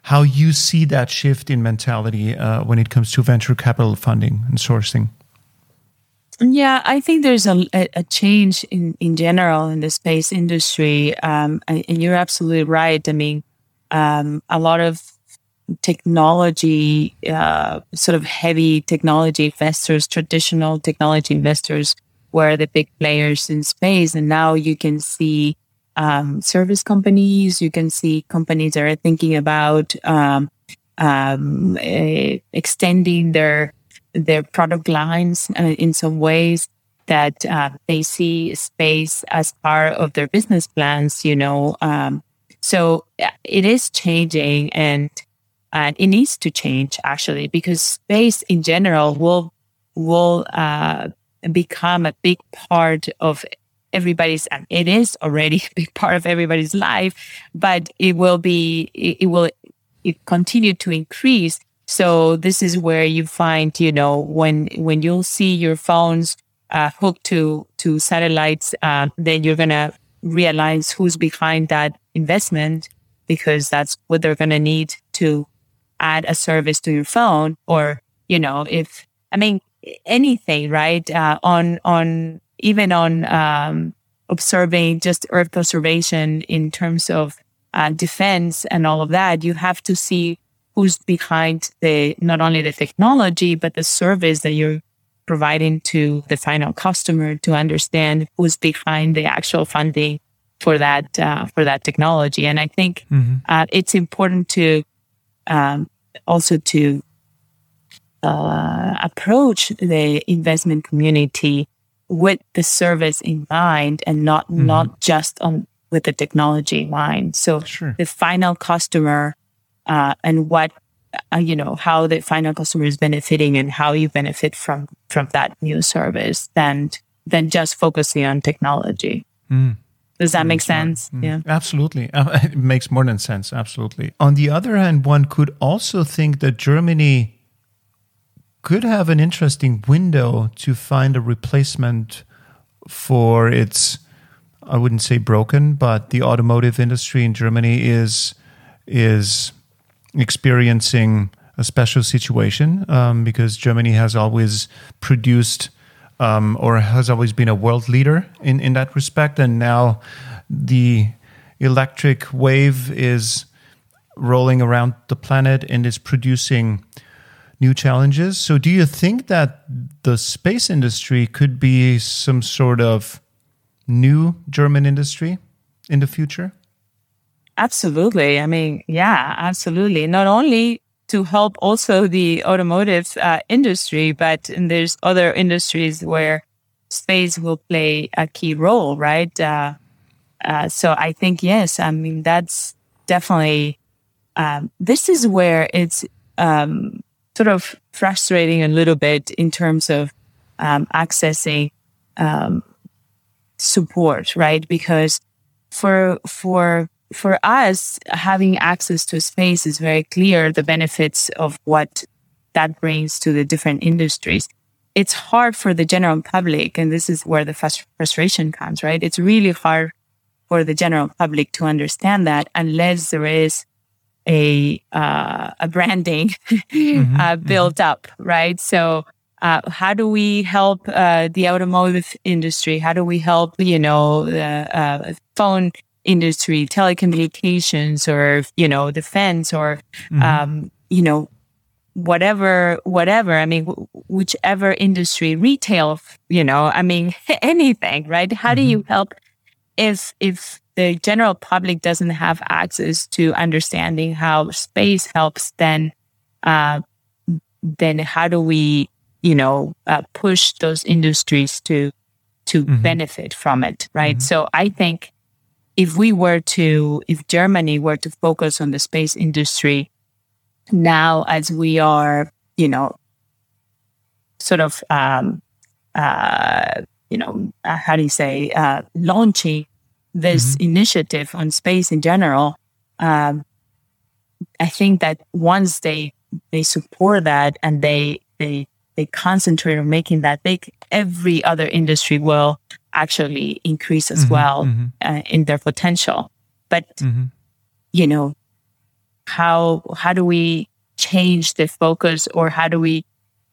how you see that shift in mentality uh, when it comes to venture capital funding and sourcing. Yeah, I think there's a, a change in, in general in the space industry. Um, and you're absolutely right. I mean, um, a lot of technology, uh, sort of heavy technology investors, traditional technology investors were the big players in space. And now you can see um, service companies. You can see companies that are thinking about um, um, uh, extending their their product lines uh, in some ways that uh, they see space as part of their business plans. You know, um, so it is changing, and and it needs to change actually because space in general will will uh, become a big part of everybody's and it is already (laughs) a big part of everybody's life but it will be it, it will it continue to increase So this is where you find, you know, when when you'll see your phones uh, hooked to to satellites, uh, then you're gonna realize who's behind that investment because that's what they're gonna need to add a service to your phone, or you know, if I mean anything, right? Uh, on on even on um, observing just Earth observation in terms of uh, defense and all of that, you have to see who's behind the not only the technology but the service that you're providing to the final customer to understand who's behind the actual funding for that uh, for that technology. And I think mm-hmm. uh, it's important to um, also to uh, approach the investment community with the service in mind and not mm-hmm. not just on with the technology in mind. So sure. the final customer uh, and what uh, you know how the final customer is benefiting and how you benefit from from that new service than than just focusing on technology. Mm. Does that make sense? Mm. Yeah, absolutely. Uh, (laughs) it makes more than sense. Absolutely. On the other hand, one could also think that Germany could have an interesting window to find a replacement for its I wouldn't say broken, but the automotive industry in Germany is is experiencing a special situation um, because Germany has always produced um, or has always been a world leader in, in that respect, and now the electric wave is rolling around the planet and is producing new challenges. So, do you think that the space industry could be some sort of new German industry in the future? Absolutely. I mean, yeah, absolutely. Not only to help also the automotive uh, industry, but there's other industries where space will play a key role, right? Uh, uh, so I think yes. I mean, that's definitely. Um, this is where it's um, sort of frustrating a little bit in terms of um, accessing um, support, right? Because for for for us, having access to space is very clear. The benefits of what that brings to the different industries. It's hard for the general public, and this is where the frustration comes, right? It's really hard for the general public to understand that unless there is a uh, a branding (laughs) mm-hmm, uh, built mm-hmm. up, right? So, uh, how do we help uh, the automotive industry? How do we help, you know, the uh, phone industry, telecommunications, or you know, defense, or mm-hmm. um, you know, whatever, whatever. I mean, w- whichever industry, retail, you know, I mean, (laughs) anything, right? How do you mm-hmm. help if if the general public doesn't have access to understanding how space helps, then uh, then how do we, you know, uh, push those industries to to mm-hmm. benefit from it, right? Mm-hmm. So I think if we were to, if Germany were to focus on the space industry now, as we are, you know, sort of, um, uh, you know, uh, how do you say, uh, launching this mm-hmm. initiative on space in general, um, I think that once they they support that and they they they concentrate on making that big, every other industry will actually increase as mm-hmm, well mm-hmm. Uh, in their potential. But mm-hmm. you know, how how do we change the focus, or how do we,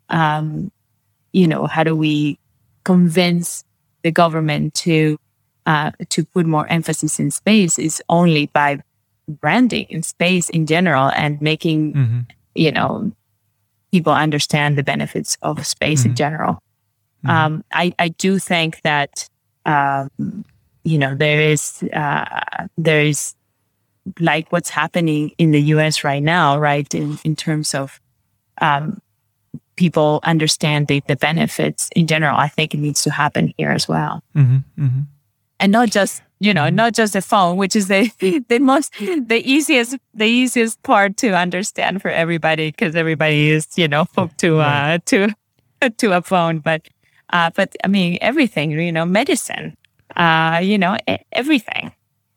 um, you know, how do we convince the government to uh, to put more emphasis in space is only by branding in space in general and making, mm-hmm. you know, people understand the benefits of space mm-hmm. in general. Mm-hmm. Um, I, I do think that, um, you know, there is, uh, there is like what's happening in the US right now, right? In, in terms of, um, people understanding the benefits in general. I think it needs to happen here as well. Mm-hmm. Mm-hmm and not just you know not just the phone which is the (laughs) the most the easiest the easiest part to understand for everybody because everybody is you know hooked to uh to (laughs) to a phone but uh but i mean everything you know medicine uh you know everything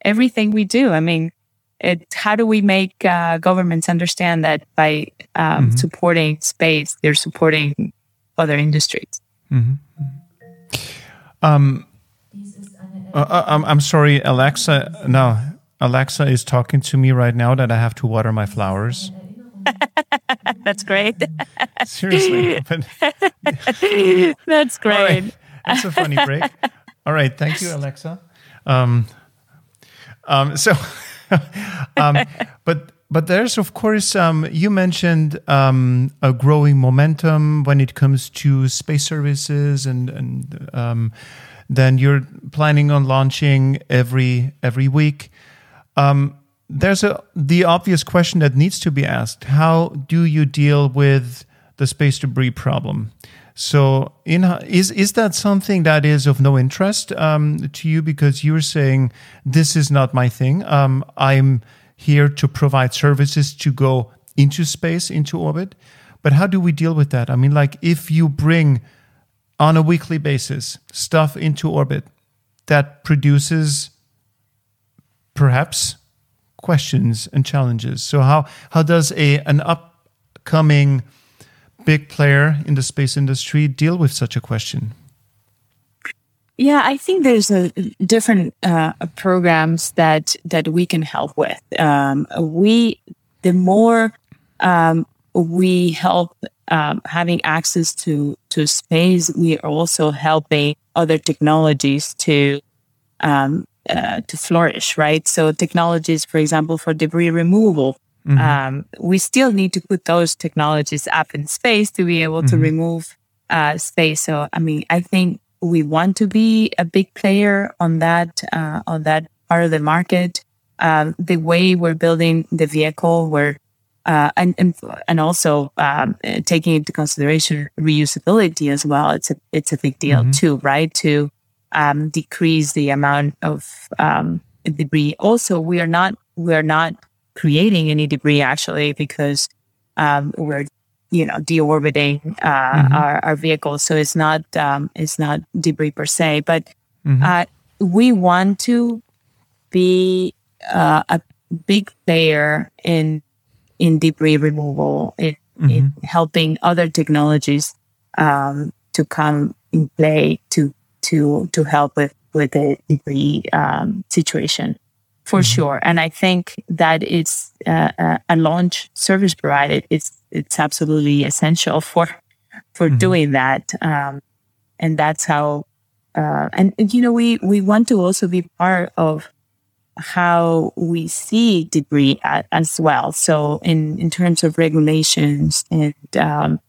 everything we do i mean it how do we make uh, governments understand that by um, mm-hmm. supporting space, they're supporting other industries. Mm-hmm. Um, uh, uh, I'm, I'm sorry, Alexa. No, Alexa is talking to me right now that I have to water my flowers. (laughs) That's great. Seriously. (laughs) That's great. Right. That's a funny break. All right. Thank you, Alexa. Um, um, so, (laughs) um, but but there's of course um, you mentioned um, a growing momentum when it comes to space services and and um, then you're planning on launching every every week. Um, there's a the obvious question that needs to be asked: How do you deal with the space debris problem? So, in, is is that something that is of no interest um, to you because you're saying this is not my thing? Um, I'm here to provide services to go into space, into orbit. But how do we deal with that? I mean, like if you bring on a weekly basis stuff into orbit that produces perhaps questions and challenges. So how how does a an upcoming big player in the space industry deal with such a question? Yeah, I think there's a different uh, programs that that we can help with. Um, we the more um, we help um, having access to to space, we are also helping other technologies to um, uh, to flourish, right? So technologies, for example, for debris removal, mm-hmm. um, we still need to put those technologies up in space to be able mm-hmm. to remove uh, space. So, I mean, I think we want to be a big player on that uh, on that part of the market. Um, the way we're building the vehicle, we're uh, and, and and also um, taking into consideration reusability as well. It's a it's a big deal mm-hmm. too, right? To um, decrease the amount of um, debris. Also, we are not we are not creating any debris actually because um, we're you know deorbiting uh, mm-hmm. our, our vehicles, so it's not um, it's not debris per se, but mm-hmm. uh, we want to be uh, a big player in in debris removal, in, mm-hmm. in helping other technologies um, to come in play to to to help with with the debris um, situation for mm-hmm. sure. And I think that it's uh, a launch service provider. It's it's absolutely essential for for mm-hmm. doing that. Um, and that's how. Uh, and, and you know we we want to also be part of how we see debris at, as well. So in in terms of regulations and um,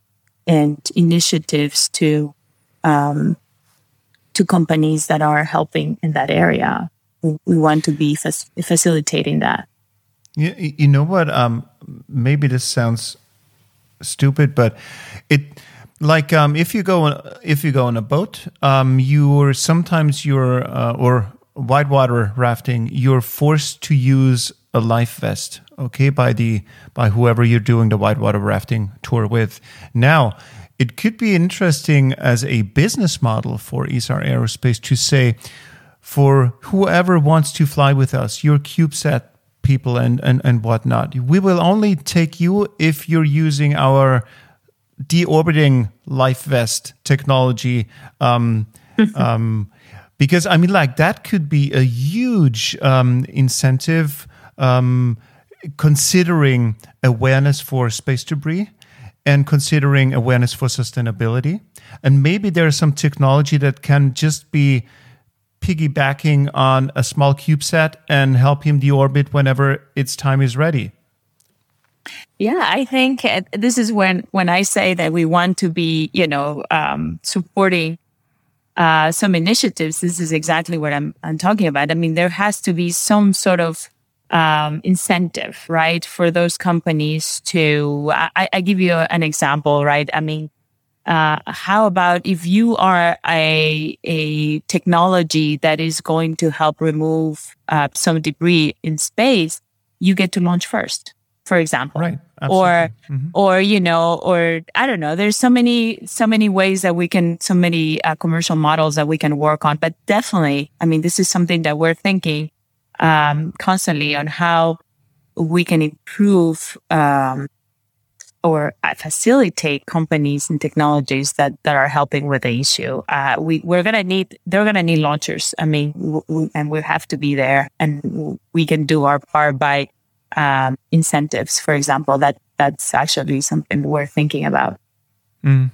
and initiatives to um, to companies that are helping in that area. We, want to be facilitating that. You, you know what? Um, maybe this sounds stupid, but it like um, if you go on, if you go on a boat, um, you're sometimes you're uh, or whitewater rafting, you're forced to use a life vest, okay, by the by whoever you're doing the whitewater rafting tour with. Now, it could be interesting as a business model for Isar Aerospace to say, for whoever wants to fly with us, your CubeSat people and, and, and whatnot, we will only take you if you're using our deorbiting life vest technology. Um, (laughs) um, because I mean, like that could be a huge um, incentive um, considering awareness for space debris and considering awareness for sustainability. And maybe there's some technology that can just be piggybacking on a small CubeSat and help him deorbit whenever its time is ready. Yeah, I think uh, this is when when I say that we want to be, you know, um, supporting uh, some initiatives. This is exactly what I'm I'm talking about. I mean, there has to be some sort of um, incentive, right, for those companies to. I, I give you an example, right? I mean, uh, how about if you are a a technology that is going to help remove uh, some debris in space, you get to launch first, for example, right? Absolutely. Or mm-hmm. or you know, or I don't know. There's so many so many ways that we can, so many uh, commercial models that we can work on. But definitely, I mean, this is something that we're thinking um, constantly on how we can improve um, or uh, facilitate companies and technologies that, that are helping with the issue. Uh, we, we're going to need, they're going to need launchers. I mean, w- w- and we have to be there and w- we can do our part by um, incentives, for example. That That's actually something we're thinking about. Mm.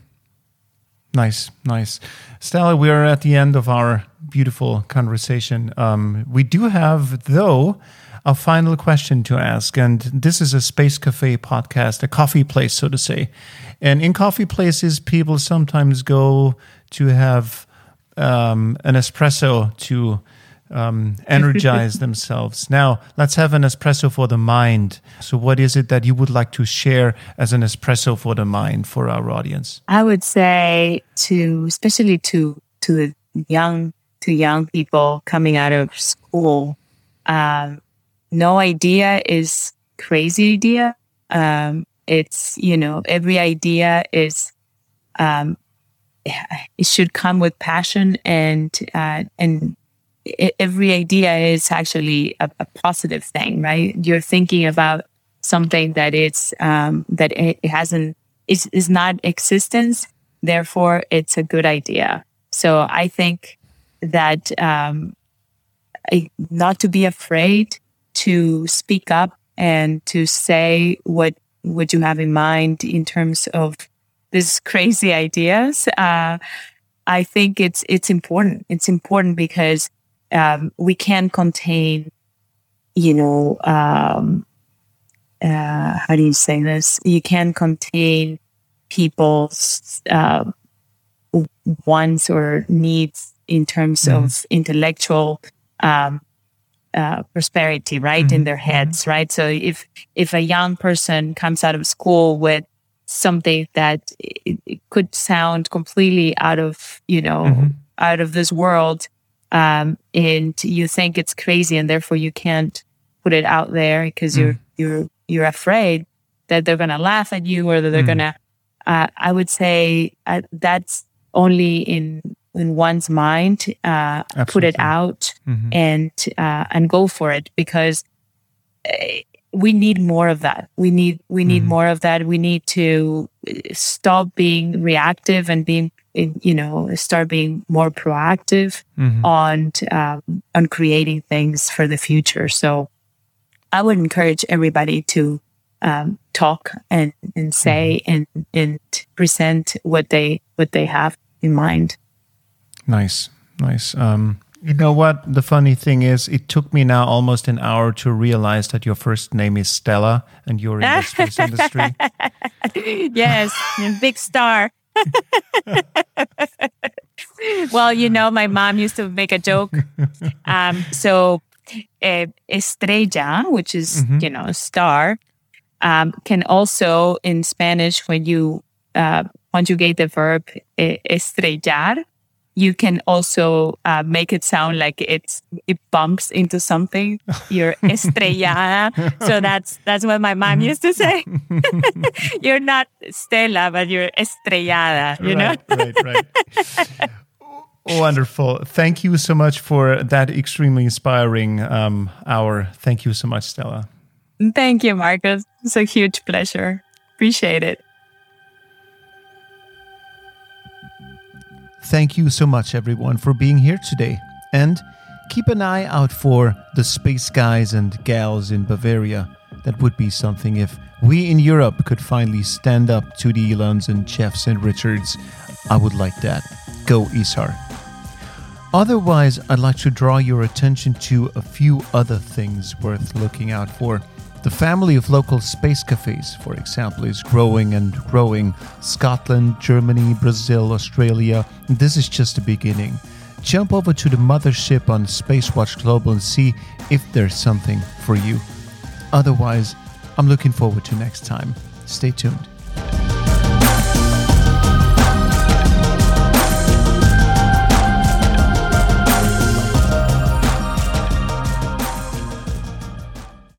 Nice, nice. Stella, we're at the end of our beautiful conversation. Um, we do have, though, a final question to ask. And this is a Space Cafe podcast, a coffee place, so to say. And in coffee places, people sometimes go to have um, an espresso to um, energize (laughs) themselves. Now, let's have an espresso for the mind. So, what is it that you would like to share as an espresso for the mind for our audience? I would say to, especially to to the young to young people coming out of school, um, no idea is crazy idea. Um, it's, you know, every idea is, um, it should come with passion and, uh, and every idea is actually a, a, positive thing, right? You're thinking about something that it's, um, that it hasn't, is, is not existence. Therefore, it's a good idea. So I think that, um, not to be afraid to speak up and to say what what you have in mind in terms of these crazy ideas. Uh, I think it's it's important. It's important because um, we can contain, you know, um, uh, how do you say this? You can contain people's uh, wants or needs in terms mm. of intellectual um, uh, prosperity, right, mm-hmm. in their mm-hmm. heads, right. So if if a young person comes out of school with something that it, it could sound completely out of you know mm-hmm. out of this world, um, and you think it's crazy, and therefore you can't put it out there because mm. you're you're you're afraid that they're gonna laugh at you or that they're mm. gonna. Uh, I would say uh, that's only in in one's mind, uh, put it out mm-hmm. and uh, and go for it because uh, we need more of that. We need we need mm-hmm. more of that. We need to uh, stop being reactive and being you know start being more proactive mm-hmm. on um, on creating things for the future. So I would encourage everybody to um, talk and and say mm-hmm. and and present what they what they have in mind. Nice, nice. Um, you know what? The funny thing is, it took me now almost an hour to realize that your first name is Stella and you're in the space (laughs) industry. yes, big star. (laughs) well, you know, my mom used to make a joke. Um, so, uh, estrella, which is, mm-hmm. you know, star, um, can also in Spanish, when you uh, conjugate the verb estrellar, you can also uh, make it sound like it's it bumps into something. You're (laughs) estrellada. so that's that's what my mom used to say. (laughs) you're not Stella, but you're estrellada. You right, know. right, right. (laughs) Wonderful. Thank you so much for that extremely inspiring um, hour. Thank you so much, Stella. Thank you, Marcus. It's a huge pleasure. Appreciate it. Thank you so much, everyone, for being here today. And keep an eye out for the space guys and gals in Bavaria. That would be something if we in Europe could finally stand up to the Elons and Jeffs and Richards. I would like that. Go, Isar. Otherwise, I'd like to draw your attention to a few other things worth looking out for. The family of local space cafes, for example, is growing and growing. Scotland, Germany, Brazil, Australia. This is just the beginning. Jump over to the mothership on Spacewatch Global and see if there's something for you. Otherwise, I'm looking forward to next time. Stay tuned.